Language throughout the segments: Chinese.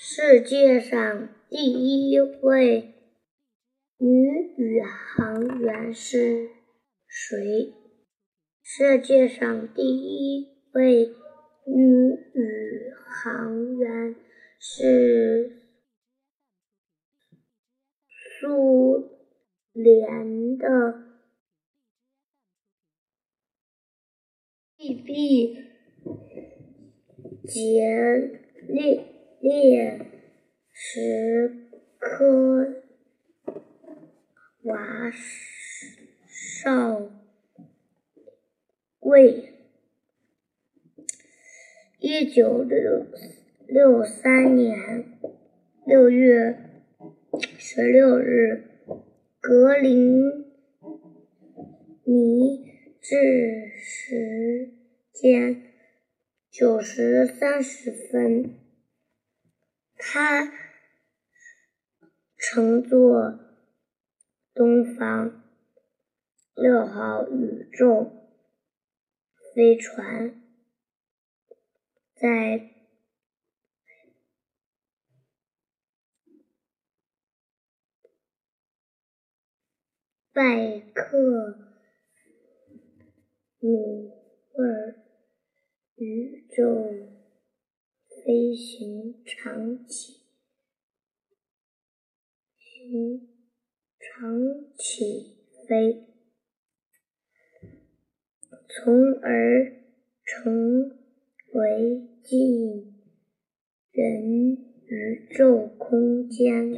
世界上第一位女宇航员是谁？世界上第一位女宇航员是苏联的 B.B. 杰列。列什科娃少尉，一九六六三年六月十六日，格林尼治时间九时三十分。他乘坐东方六号宇宙飞船，在拜克努尔宇宙。飞行长起行长起飞，从而成为进人宇宙空间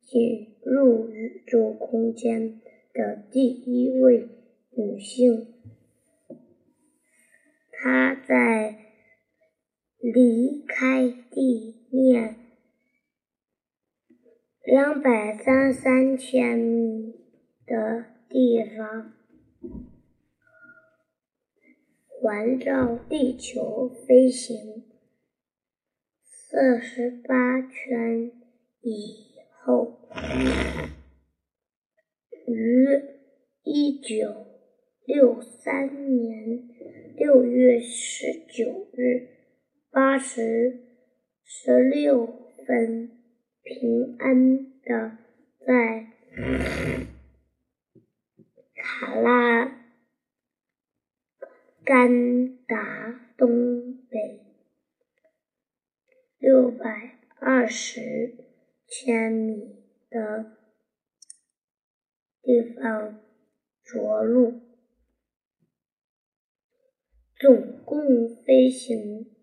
进入宇宙空间的第一位女性。她在。离开地面两百三三千米的地方，环绕地球飞行四十八圈以后，于一九六三年六月十九日。八时十六分，平安的在卡拉甘达东北六百二十千米的地方着陆，总共飞行。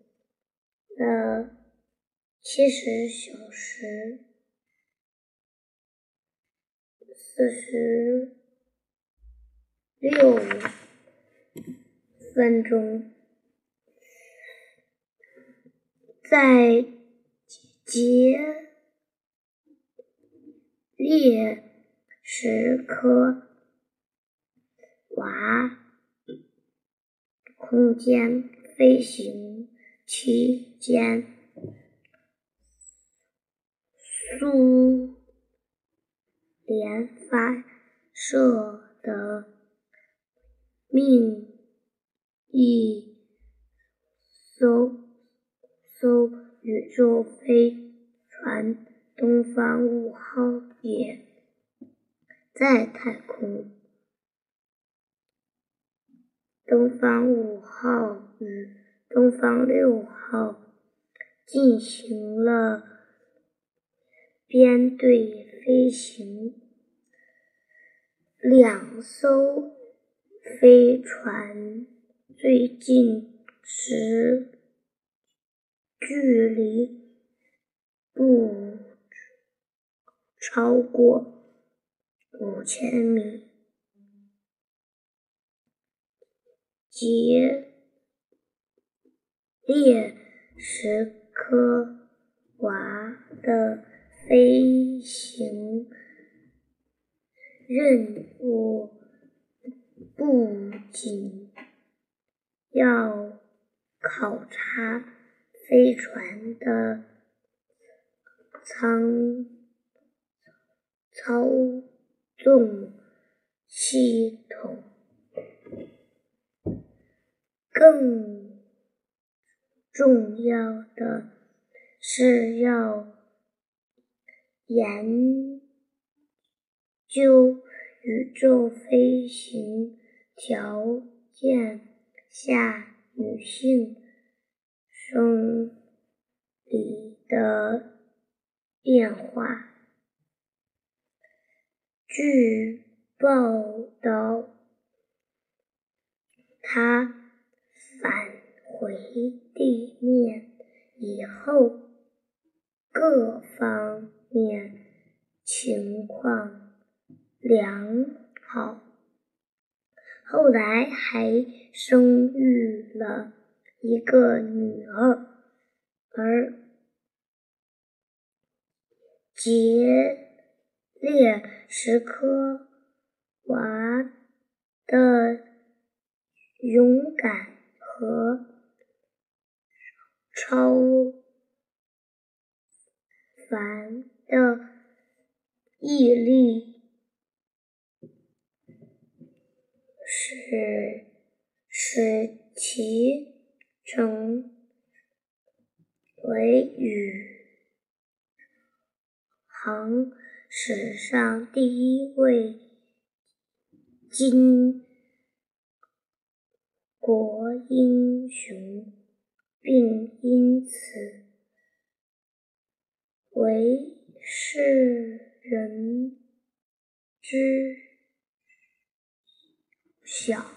了七十小时四十六分钟，在杰列什科娃空间飞行。期间，苏联发射的命一艘艘宇宙飞船“东方五号”也在太空。东方五号与东方六号进行了编队飞行，两艘飞船最近时距离不超过五千米，即。列什科娃的飞行任务不仅要考察飞船的舱操纵系统，更重要的是要研究宇宙飞行条件下女性生理的变化。据报道，他反回地面以后，各方面情况良好。后来还生育了一个女儿，而杰。列什科娃的勇敢和超凡的毅力，使使其成为宇航。史上第一位巾帼英雄，并此为世人知晓。